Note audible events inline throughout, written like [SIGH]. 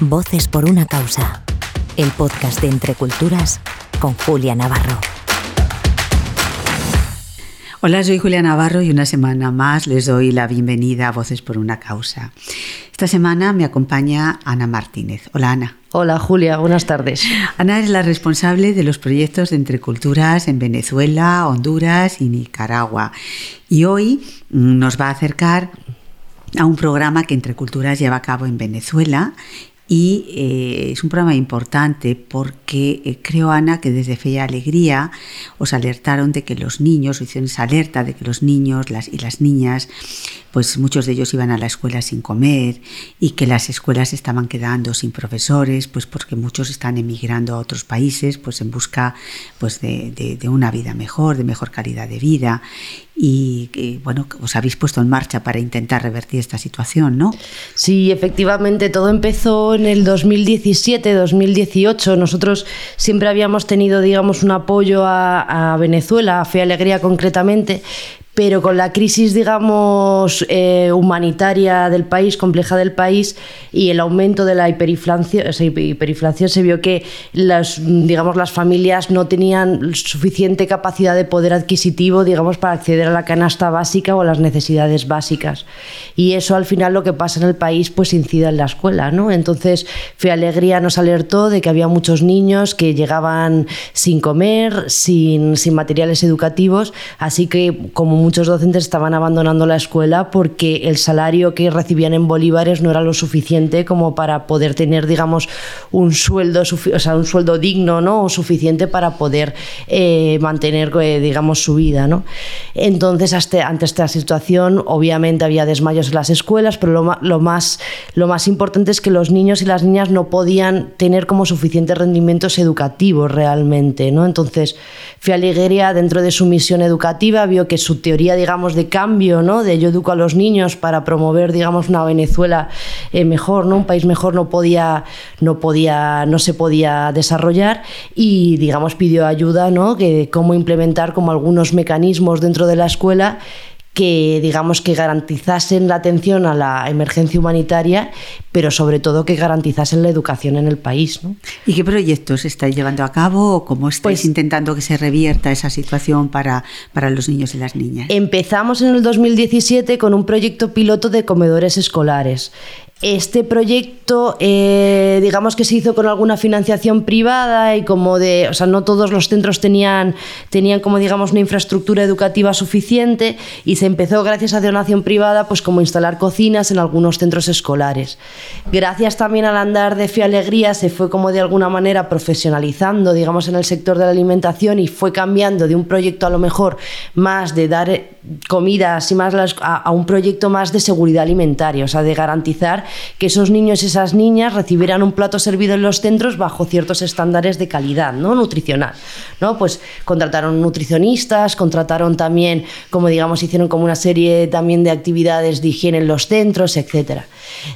Voces por una causa. El podcast de Entre Culturas con Julia Navarro. Hola, soy Julia Navarro y una semana más les doy la bienvenida a Voces por una causa. Esta semana me acompaña Ana Martínez. Hola Ana. Hola Julia, buenas tardes. Ana es la responsable de los proyectos de Entre Culturas en Venezuela, Honduras y Nicaragua. Y hoy nos va a acercar a un programa que Entre Culturas lleva a cabo en Venezuela y eh, es un programa importante porque eh, creo, Ana, que desde Fe Alegría os alertaron de que los niños, hicieron esa alerta de que los niños las, y las niñas, pues muchos de ellos iban a la escuela sin comer y que las escuelas estaban quedando sin profesores, pues porque muchos están emigrando a otros países pues en busca pues de, de, una vida mejor, de mejor calidad de vida y, bueno, os habéis puesto en marcha para intentar revertir esta situación, ¿no? Sí, efectivamente, todo empezó en el 2017-2018. Nosotros siempre habíamos tenido, digamos, un apoyo a, Venezuela, a Fe Alegría concretamente, pero con la crisis, digamos, eh, humanitaria del país, compleja del país, y el aumento de la hiperinflación, hiperinflación se vio que las, digamos, las familias no tenían suficiente capacidad de poder adquisitivo, digamos, para acceder a la canasta básica o a las necesidades básicas. Y eso al final lo que pasa en el país, pues incide en la escuela, ¿no? Entonces, Fe Alegría nos alertó de que había muchos niños que llegaban sin comer, sin, sin materiales educativos, así que como muchos docentes estaban abandonando la escuela porque el salario que recibían en bolívares no era lo suficiente como para poder tener, digamos, un sueldo, o sea, un sueldo digno, ¿no? O suficiente para poder eh, mantener, eh, digamos, su vida, ¿no? Entonces, hasta, ante esta situación, obviamente había desmayos en las escuelas, pero lo, lo, más, lo más importante es que los niños y las niñas no podían tener como suficientes rendimientos educativos realmente, ¿no? Entonces, Fialigheria, dentro de su misión educativa, vio que su teoría digamos, de cambio, ¿no? De yo educo a los niños para promover, digamos, una Venezuela eh, mejor, ¿no? Un país mejor no podía, no podía, no se podía desarrollar y, digamos, pidió ayuda, ¿no? Que cómo implementar como algunos mecanismos dentro de la escuela que digamos que garantizasen la atención a la emergencia humanitaria, pero sobre todo que garantizasen la educación en el país. ¿no? ¿Y qué proyectos estáis llevando a cabo o cómo estáis pues, intentando que se revierta esa situación para, para los niños y las niñas? Empezamos en el 2017 con un proyecto piloto de comedores escolares. Este proyecto, eh, digamos que se hizo con alguna financiación privada y como de, o sea, no todos los centros tenían, tenían como digamos una infraestructura educativa suficiente y se empezó gracias a donación privada, pues como instalar cocinas en algunos centros escolares. Gracias también al andar de Fe Alegría se fue como de alguna manera profesionalizando, digamos, en el sector de la alimentación y fue cambiando de un proyecto a lo mejor más de dar comidas y más a, a un proyecto más de seguridad alimentaria, o sea, de garantizar que esos niños y esas niñas recibieran un plato servido en los centros bajo ciertos estándares de calidad ¿no? nutricional. ¿no? Pues contrataron nutricionistas, contrataron también, como digamos, hicieron como una serie también de actividades de higiene en los centros, etc.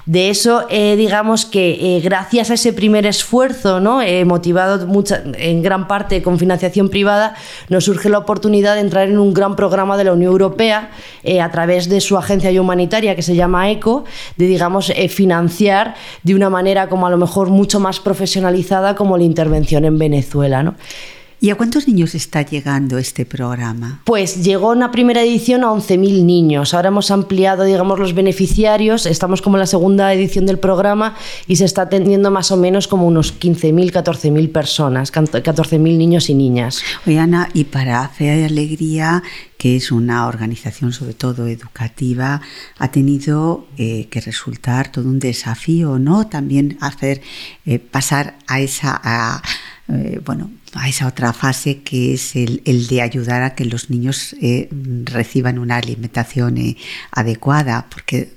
De eso, eh, digamos que eh, gracias a ese primer esfuerzo, ¿no? Eh, motivado mucha, en gran parte con financiación privada, nos surge la oportunidad de entrar en un gran programa de la Unión Europea a través de su agencia humanitaria que se llama ECO, de digamos financiar de una manera como a lo mejor mucho más profesionalizada como la intervención en Venezuela. ¿no? ¿Y a cuántos niños está llegando este programa? Pues llegó en la primera edición a 11.000 niños. Ahora hemos ampliado, digamos, los beneficiarios. Estamos como en la segunda edición del programa y se está atendiendo más o menos como unos 15.000, 14.000 personas, 14.000 niños y niñas. Oye, Ana, y para Fe y Alegría, que es una organización sobre todo educativa, ha tenido eh, que resultar todo un desafío, ¿no? También hacer eh, pasar a esa... A, eh, bueno, a esa otra fase que es el, de ayudar a que los niños eh, reciban una alimentación eh, adecuada, porque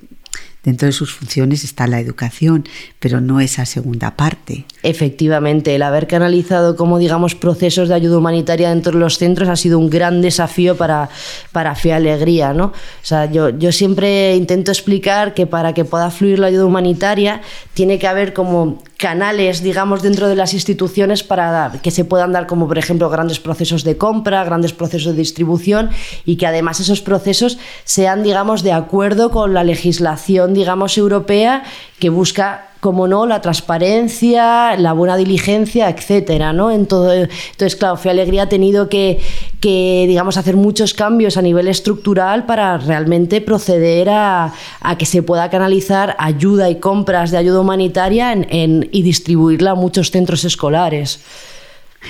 dentro de sus funciones está la educación, pero no esa segunda parte. Efectivamente, el haber canalizado como digamos procesos de ayuda humanitaria dentro de los centros ha sido un gran desafío para, para Alegría. ¿no? O sea, yo, yo siempre intento explicar que para que pueda fluir la ayuda humanitaria tiene que haber como canales, digamos, dentro de las instituciones para que se puedan dar como, por ejemplo, grandes procesos de compra, grandes procesos de distribución y que además esos procesos sean, digamos, de acuerdo con la legislación, digamos, europea que busca como no, la transparencia, la buena diligencia, etcétera, ¿no? En todo, entonces, claro, Fe Alegría ha tenido que, que, digamos, hacer muchos cambios a nivel estructural para realmente proceder a, que se pueda canalizar ayuda y compras de ayuda humanitaria y distribuirla a muchos centros escolares.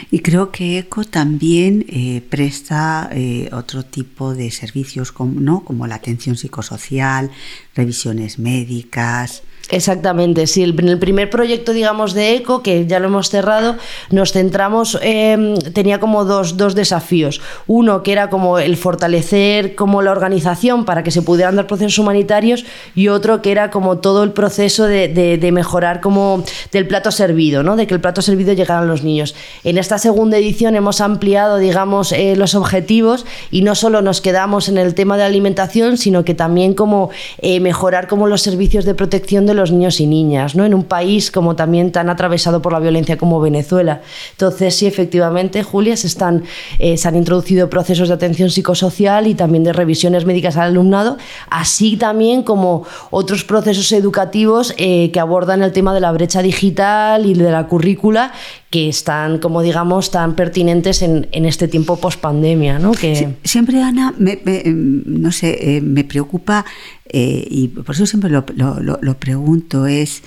Y creo que ECO también eh, presta eh, otro tipo de servicios como, ¿no? como la atención psicosocial, revisiones médicas, Exactamente, sí. En el primer proyecto, digamos, de ECO, que ya lo hemos cerrado, nos centramos, eh, tenía como dos, dos, desafíos. Uno, que era como el fortalecer como la organización para que se pudieran dar procesos humanitarios y otro, que era como todo el proceso de, de, mejorar como del plato servido, ¿no? de que el plato servido llegara a los niños. En esta segunda edición hemos ampliado, digamos, eh, los objetivos y no solo nos quedamos en el tema de alimentación, sino que también como eh, mejorar como los servicios de protección de los niños y niñas, ¿no? En un país como también tan atravesado por la violencia como Venezuela. Entonces, sí, efectivamente, Julia, se, están, eh, se han introducido procesos de atención psicosocial y también de revisiones médicas al alumnado, así también como otros procesos educativos eh, que abordan el tema de la brecha digital y de la currícula que están, como digamos, tan pertinentes en, en este tiempo post pandemia, ¿no? Que... siempre, Ana, me, me, no sé, eh, me preocupa eh, y por eso siempre lo, lo, lo pregunto, es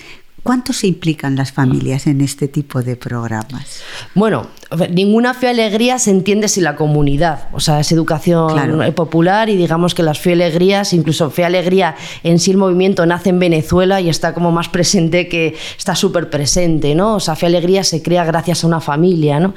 ¿Cuánto se implican las familias en este tipo de programas? Bueno, ninguna fe alegría se entiende sin la comunidad. O sea, es educación claro. popular y digamos que las fe alegrías, incluso fe alegría en sí el movimiento nace en Venezuela y está como más [LAUGHS] presente que está súper presente, ¿no? O sea, fe alegría se crea gracias a una familia, ¿no?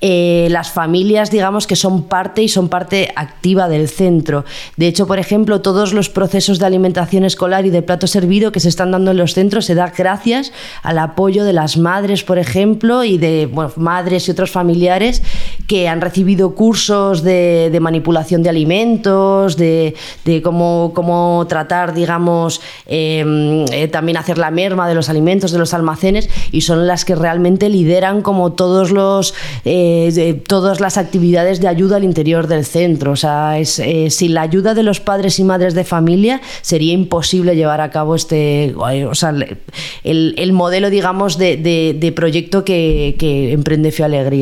Eh, las familias, digamos que son parte y son parte activa del centro. De hecho, por ejemplo, todos los procesos de alimentación escolar y de plato servido que se están dando en los centros se da gracias al apoyo de las madres, por ejemplo, y de bueno, madres y otros familiares que han recibido cursos de, manipulación de alimentos, de, cómo, cómo, tratar, digamos, eh, eh, también hacer la merma de los alimentos, de los almacenes, y son las que realmente lideran como todos los, eh, todas las actividades de ayuda al interior del centro. O sea, es, eh, sin la ayuda de los padres y madres de familia sería imposible llevar a cabo este, o sea, el, el, modelo, digamos, de, proyecto que, emprende Fe Alegría.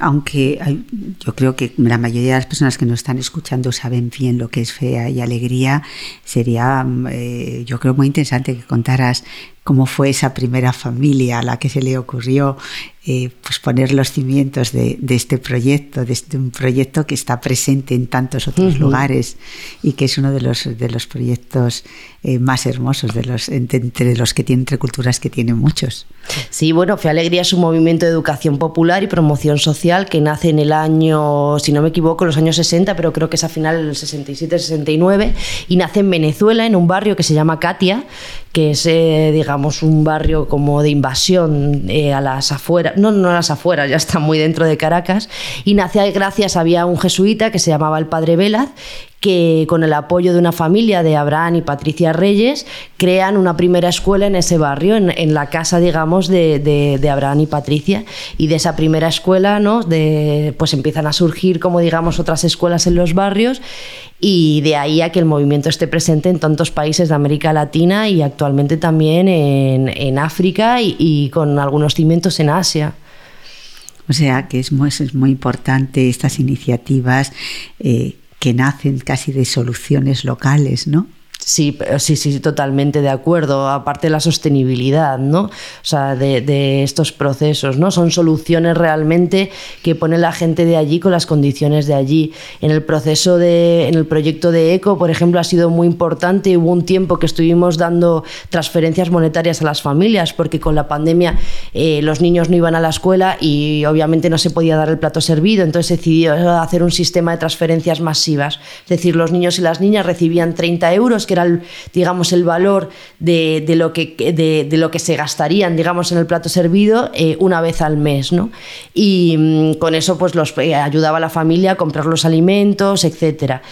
Aunque hay, yo creo que la mayoría de las personas que nos están escuchando saben bien lo que es fe y alegría, sería, eh, yo creo, muy interesante que contaras cómo fue esa primera familia a la que se le ocurrió eh, pues poner los cimientos de, de, este proyecto, de este, un proyecto que está presente en tantos otros uh -huh. lugares y que es uno de los, de los proyectos eh, más hermosos, de los, entre, entre, los que tienen, entre culturas que tienen muchos. Sí, bueno, Fe Alegría es un movimiento de educación popular y promoción social que nace en el año, si no me equivoco, los años 60, pero creo que es a final del 67-69, y nace en Venezuela, en un barrio que se llama Katia, que es, eh, digamos, un barrio como de invasión eh, a las afueras, no, no a las afueras, ya está muy dentro de Caracas, y nace gracias, había un jesuita que se llamaba el Padre Velaz, que con el apoyo de una familia de Abraham y Patricia Reyes crean una primera escuela en ese barrio, en, en la casa, digamos, de, de, Abraham y Patricia. Y de esa primera escuela, ¿no? De, pues empiezan a surgir, como digamos, otras escuelas en los barrios y de ahí a que el movimiento esté presente en tantos países de América Latina y actualmente también en, en África y, con algunos cimientos en Asia. O sea que es muy, es muy importante estas iniciativas eh, que nacen casi de soluciones locales, ¿no? Sí, sí, sí, totalmente de acuerdo. Aparte de la sostenibilidad, ¿no? O sea, de, de, estos procesos, ¿no? Son soluciones realmente que pone la gente de allí con las condiciones de allí. En el proceso de, en el proyecto de ECO, por ejemplo, ha sido muy importante. Hubo un tiempo que estuvimos dando transferencias monetarias a las familias porque con la pandemia eh, los niños no iban a la escuela y obviamente no se podía dar el plato servido. Entonces decidió hacer un sistema de transferencias masivas. Es decir, los niños y las niñas recibían 30 euros que era el, digamos, el valor de, de lo que, de, lo que se gastarían, digamos, en el plato servido eh, una vez al mes, ¿no? Y mmm, con eso pues los eh, ayudaba a la familia a comprar los alimentos, etcétera.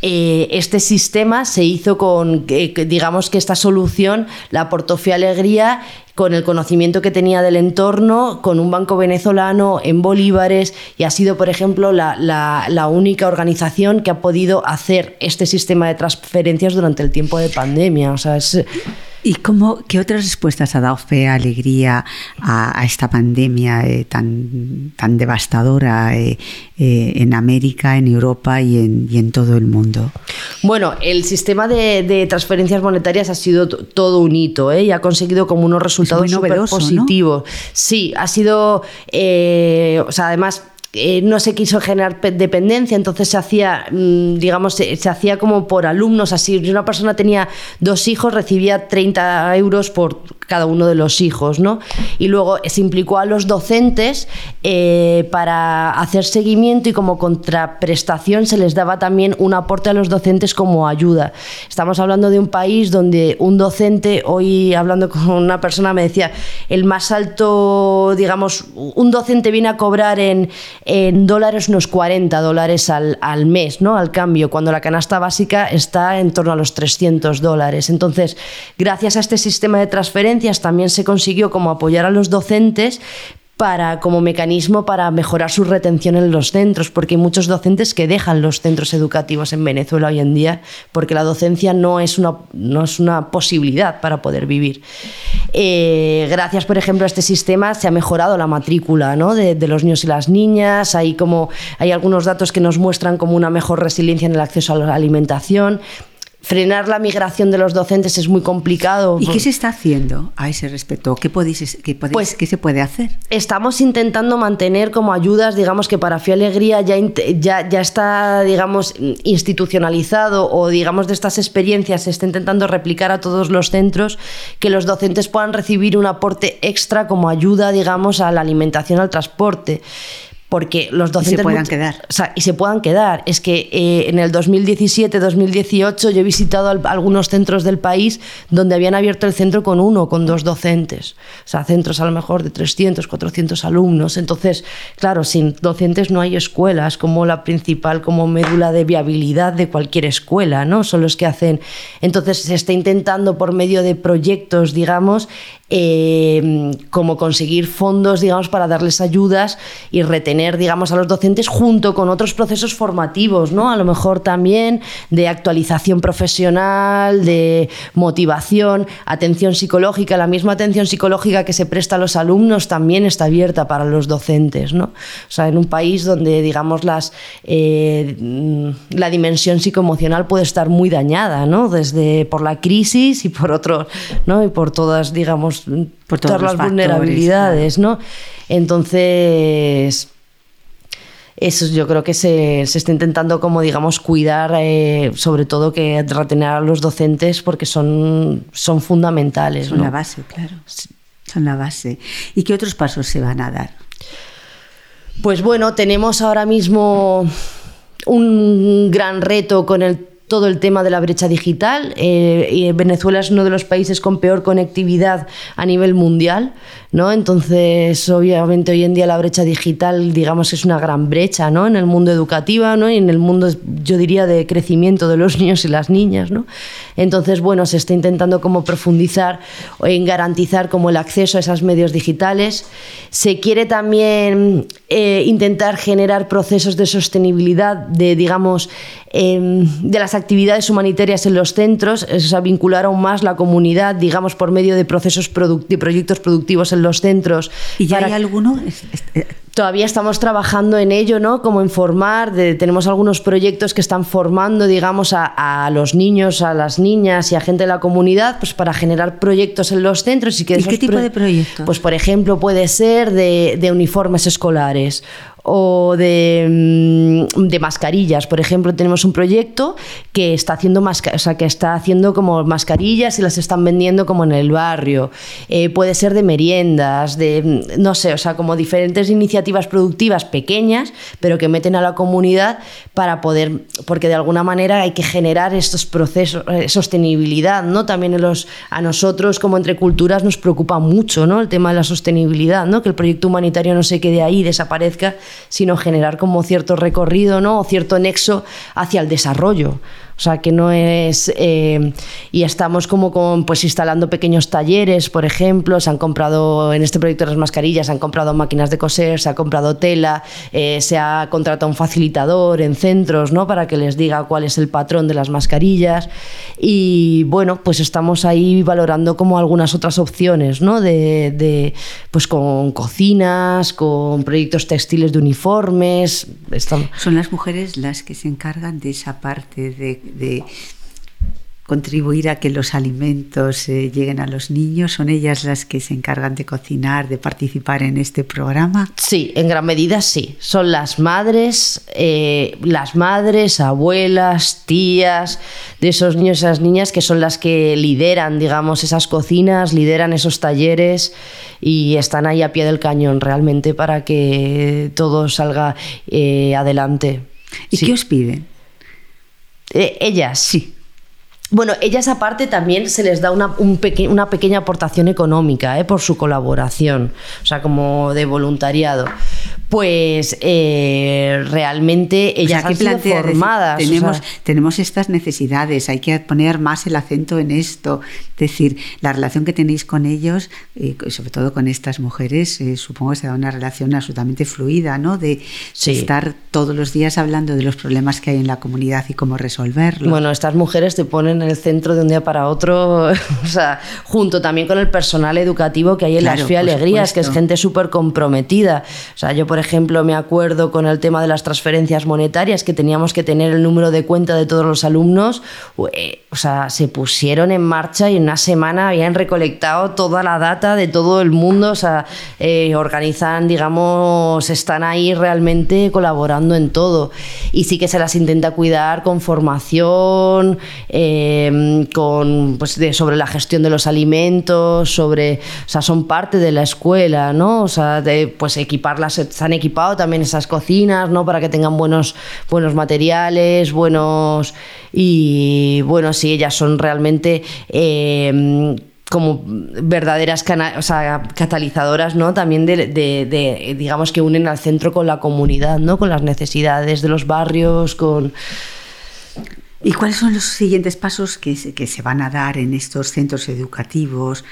Eh, este sistema se hizo con, digamos que esta solución la aportó Fe Alegría con el conocimiento que tenía del entorno, con un banco venezolano en bolívares y ha sido, por ejemplo, la, la, la, única organización que ha podido hacer este sistema de transferencias durante el tiempo de pandemia. O sea, es... ¿Y cómo, qué otras respuestas ha dado fe, alegría a, esta pandemia eh, tan, tan devastadora eh, eh, en América, en Europa y en, y en, todo el mundo? Bueno, el sistema de, transferencias monetarias ha sido todo un hito y ha conseguido como unos resultados súper positivos. Sí, ha sido, o sea, además no se quiso generar dependencia, entonces se hacía, mm, digamos, se, hacía como por alumnos, así, una persona tenía dos hijos, recibía 30 euros por cada uno de los hijos, ¿no? Y luego se implicó a los docentes eh, para hacer seguimiento y como contraprestación se les daba también un aporte a los docentes como ayuda. Estamos hablando de un país donde un docente, hoy hablando con una persona me decía, el más alto, digamos, un docente viene a cobrar en en dólares unos 40 dólares al, al, mes, ¿no? Al cambio, cuando la canasta básica está en torno a los 300 dólares. Entonces, gracias a este sistema de transferencias también se consiguió como apoyar a los docentes para, como mecanismo para mejorar su retención en los centros, porque hay muchos docentes que dejan los centros educativos en Venezuela hoy en día, porque la docencia no es una, no es una posibilidad para poder vivir. Eh, gracias, por ejemplo, a este sistema se ha mejorado la matrícula de, de, los niños y las niñas, hay, como, hay algunos datos que nos muestran como una mejor resiliencia en el acceso a la alimentación, frenar la migración de los docentes es muy complicado. ¿Y qué se está haciendo a ese respecto? ¿Qué, podéis, qué, pues, ¿qué se puede hacer? Estamos intentando mantener como ayudas, digamos que para Fi Alegría ya, ya, ya está, digamos, institucionalizado o digamos de estas experiencias se está intentando replicar a todos los centros que los docentes puedan recibir un aporte extra como ayuda, digamos, a la alimentación, al transporte porque los docentes... Y se puedan quedar. O sea, y se puedan quedar. Es que eh, en el 2017-2018 yo he visitado algunos centros del país donde habían abierto el centro con uno, con dos docentes. O sea, centros a lo mejor de 300, 400 alumnos. Entonces, claro, sin docentes no hay escuelas como la principal, como médula de viabilidad de cualquier escuela, ¿no? Son los que hacen... Entonces se está intentando por medio de proyectos, digamos, eh, como conseguir fondos, digamos, para darles ayudas y retener, digamos, a los docentes junto con otros procesos formativos, ¿no? A lo mejor también de actualización profesional, de motivación, atención psicológica. La misma atención psicológica que se presta a los alumnos también está abierta para los docentes, ¿no? O sea, en un país donde, digamos, las, eh, la dimensión psicoemocional puede estar muy dañada, ¿no? Desde por la crisis y por otro, ¿no? Y por todas, digamos, por todas las vulnerabilidades, ¿no? Entonces, eso yo creo que se, está intentando como digamos cuidar eh, sobre todo que retener a los docentes porque son, son fundamentales. Son la base, claro. Son la base. ¿Y qué otros pasos se van a dar? Pues bueno, tenemos ahora mismo un gran reto con el todo el tema de la brecha digital. Eh, Venezuela es uno de los países con peor conectividad a nivel mundial, ¿no? Entonces, obviamente hoy en día la brecha digital, digamos, es una gran brecha, ¿no? En el mundo educativo, ¿no? Y en el mundo, yo diría, de crecimiento de los [LAUGHS] niños y las niñas, ¿no? Entonces, bueno, se está intentando como profundizar en garantizar como el acceso a esos medios digitales. Se quiere también eh, intentar generar procesos de sostenibilidad, de, digamos, em, de las actividades humanitarias en los centros, o sea, vincular aún más la comunidad, digamos, por medio de procesos de proyectos productivos en los centros. ¿Y ya hay alguno? Eh, Todavía estamos trabajando en ello, ¿no? Como en formar, tenemos algunos proyectos que están formando, digamos, a, los niños, a las niñas y a gente de la comunidad, pues para generar proyectos en los centros. ¿Y, qué tipo de proyectos? Pues, por ejemplo, puede ser de uniformes escolares o de, mm, de, mascarillas. Por ejemplo, tenemos un proyecto que está haciendo o sea, que está haciendo como mascarillas y las están vendiendo como en el barrio. Eh, puede ser de meriendas, de mm, no sé, o sea, como diferentes iniciativas productivas pequeñas, pero que meten a la comunidad para poder, porque de alguna manera hay que generar estos procesos, eh, sostenibilidad, ¿no? También en los, a nosotros como entre culturas nos preocupa mucho, ¿no? El tema de la sostenibilidad, ¿no? Que el proyecto humanitario no se quede ahí, desaparezca, sino generar como cierto recorrido ¿no? o cierto nexo hacia el desarrollo. O sea, que no es... Eh, y estamos como con, pues instalando pequeños talleres, por ejemplo, se han comprado, en este proyecto las mascarillas, se han comprado máquinas de coser, se ha comprado tela, eh, se ha contratado un facilitador en centros, ¿no? Para que les diga cuál es el patrón de las mascarillas. Y bueno, pues estamos ahí valorando como algunas otras opciones, ¿no? De, de pues con cocinas, con proyectos textiles de uniformes. Son las mujeres las que se encargan de esa parte de de contribuir a que los alimentos eh, lleguen a los niños? ¿Son ellas las que se encargan de cocinar, de participar en este programa? Sí, en gran medida sí. Son las madres, eh, las madres, abuelas, tías de esos niños y esas niñas que son las que lideran, digamos, esas cocinas, lideran esos talleres y están ahí a pie del cañón realmente para que todo salga eh, adelante. ¿Y qué os piden? Eh, ellas. Sí. Bueno, ellas aparte también se les da una, una pequeña aportación económica ¿eh? por su colaboración, o sea, como de voluntariado. Pues eh, realmente ellas han sido formadas. tenemos, tenemos estas necesidades, hay que poner más el acento en esto. Es decir, la relación que tenéis con ellos, eh, sobre todo con estas mujeres, supongo que será una relación absolutamente fluida, ¿no? De estar todos los días hablando de los problemas que hay en la comunidad y cómo resolverlos. Bueno, estas mujeres te ponen en el centro de un día para otro, [LAUGHS] o sea, junto también con el personal educativo que hay en las FIA Alegrías, que es gente súper comprometida. O sea, yo, por ejemplo, me acuerdo con el tema de las transferencias monetarias, que teníamos que tener el número de cuenta de todos los alumnos, o sea, se pusieron en marcha y en una semana habían recolectado toda la data de todo el mundo, o sea, eh, organizan, digamos, están ahí realmente colaborando en todo. Y sí que se las intenta cuidar con formación, eh, Em, con, pues, de, sobre la gestión de los alimentos, sobre, o sea, son parte de la escuela, ¿no? O sea, de, pues equiparlas, se han equipado también esas cocinas, ¿no? Para que tengan buenos, buenos materiales, buenos, y bueno, sí, ellas son realmente... Em, como verdaderas o sea, catalizadoras, ¿no? También de, de, digamos, que unen al centro con la comunidad, ¿no? Con las necesidades de los barrios, con... ¿Y cuáles son los siguientes pasos que se, que se van a dar en estos centros educativos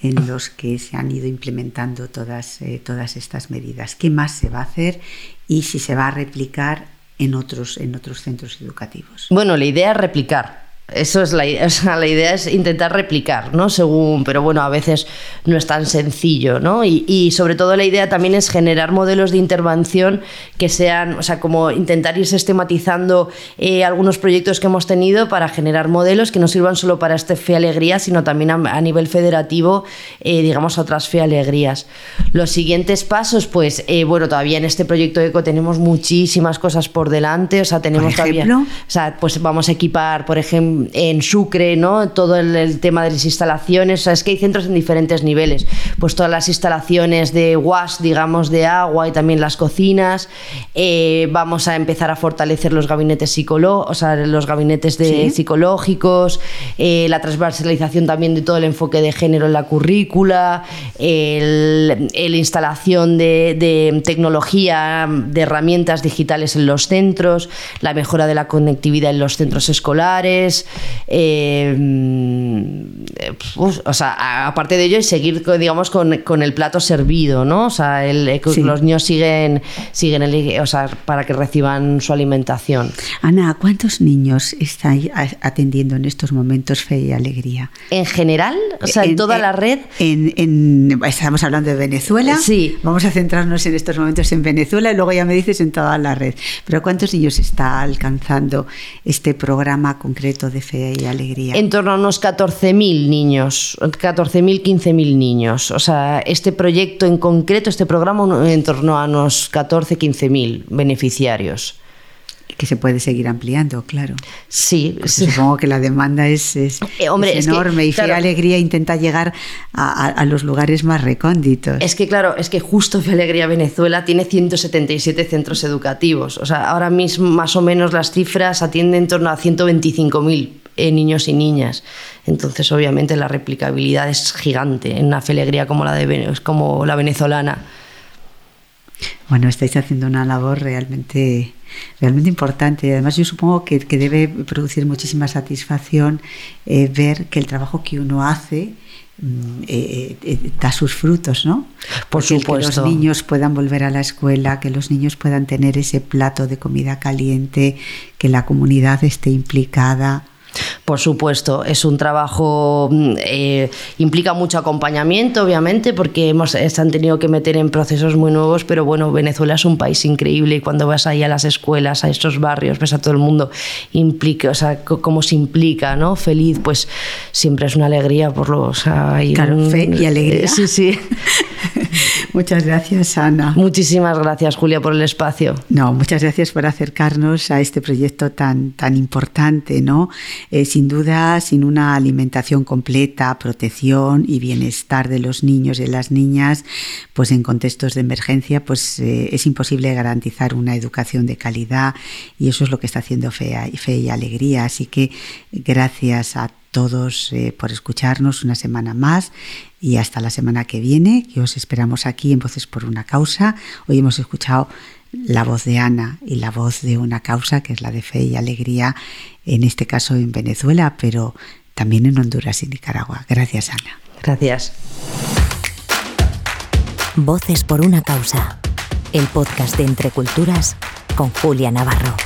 en los que se han ido implementando todas, eh, todas estas medidas? ¿Qué más se va a hacer y si se va a replicar en otros, en otros centros educativos? Bueno, la idea es replicar. Eso es la, [LAUGHS] o la idea es intentar replicar, ¿no? Según, pero bueno, a veces no es tan sencillo, ¿no? Y, sobre todo la idea también es generar modelos de intervención que sean, o sea, como intentar ir sistematizando eh, algunos proyectos que hemos tenido para generar modelos que no sirvan solo para este Fe Alegría, sino también a, nivel federativo, eh, digamos, a otras Fe Alegrías. Los siguientes pasos, pues, eh, bueno, todavía en este proyecto ECO tenemos muchísimas cosas por delante, o sea, tenemos todavía, o sea, pues vamos a equipar, por ejemplo, en Sucre, ¿no? Todo el, tema de las instalaciones, es que hay centros en diferentes niveles, pues todas las instalaciones de wash, digamos, de agua y también las cocinas, eh, vamos a empezar a fortalecer los gabinetes psicológicos, o sea, los gabinetes de psicológicos, eh, la transversalización también de todo el enfoque de género en la currícula, la instalación de, de tecnología, de herramientas digitales en los centros, la mejora de la conectividad en los centros escolares, eh, pues, o sea, aparte de ello, y seguir, digamos, con, el plato servido, ¿no? O sea, el, eh, los niños siguen, siguen el, o sea, para que reciban su alimentación. Ana, ¿cuántos niños están atendiendo en estos momentos Fe y Alegría? ¿En general? O sea, en, toda la red. En, estamos hablando de Venezuela. Sí. Vamos a centrarnos en estos momentos en Venezuela y luego ya me dices en toda la red. Pero ¿cuántos niños está alcanzando este programa concreto de fe y alegría? En torno a unos 14.000 niños, 14.000, 15.000 niños. O sea, este proyecto en concreto, este programa, en torno a unos 14, 15.000 beneficiarios que se puede seguir ampliando, claro. Sí, supongo que la demanda es, es, eh, enorme y Fe Alegría intenta llegar a, los lugares más recónditos. Es que claro, es que justo Fe Alegría Venezuela tiene 177 centros educativos. O sea, ahora mismo más o menos las cifras atienden en torno a 125.000 eh, niños y niñas. Entonces, obviamente, la replicabilidad es gigante en una Fe Alegría como la, de, como la venezolana. Bueno, estáis haciendo una labor realmente realmente importante. Además, yo supongo que, debe producir muchísima satisfacción eh, ver que el trabajo que uno hace mm, eh, eh, da sus frutos, ¿no? Por supuesto. Que los niños puedan volver a la escuela, que los niños puedan tener ese plato de comida caliente, que la comunidad esté implicada. Por supuesto, es un trabajo, mm, eh, implica mucho acompañamiento, obviamente, porque hemos, se han tenido que meter en procesos muy nuevos, pero bueno, Venezuela es un país increíble y cuando vas ahí a las escuelas, a estos barrios, ves a todo el mundo, implica, o sea, cómo se implica, ¿no? Feliz, pues siempre es una alegría por los... claro, fe y alegría. sí, sí. [LAUGHS] muchas gracias, Ana. Muchísimas gracias, Julia, por el espacio. No, muchas gracias por acercarnos a este proyecto tan, tan importante, ¿no? Eh, sin duda, sin una alimentación completa, protección y bienestar de los niños y de las niñas, pues en contextos de emergencia, pues eh, es imposible garantizar una educación de calidad y eso es lo que está haciendo Fe, Fe y Alegría. Así que gracias a todos eh, por escucharnos una semana más y hasta la semana que viene, que os esperamos aquí en Voces por una Causa. Hoy hemos escuchado la voz de Ana y la voz de una causa que es la de fe y alegría, en este caso en Venezuela, pero también en Honduras y Nicaragua. Gracias, Ana. Gracias. Voces por una causa, el podcast de Entre Culturas con Julia Navarro.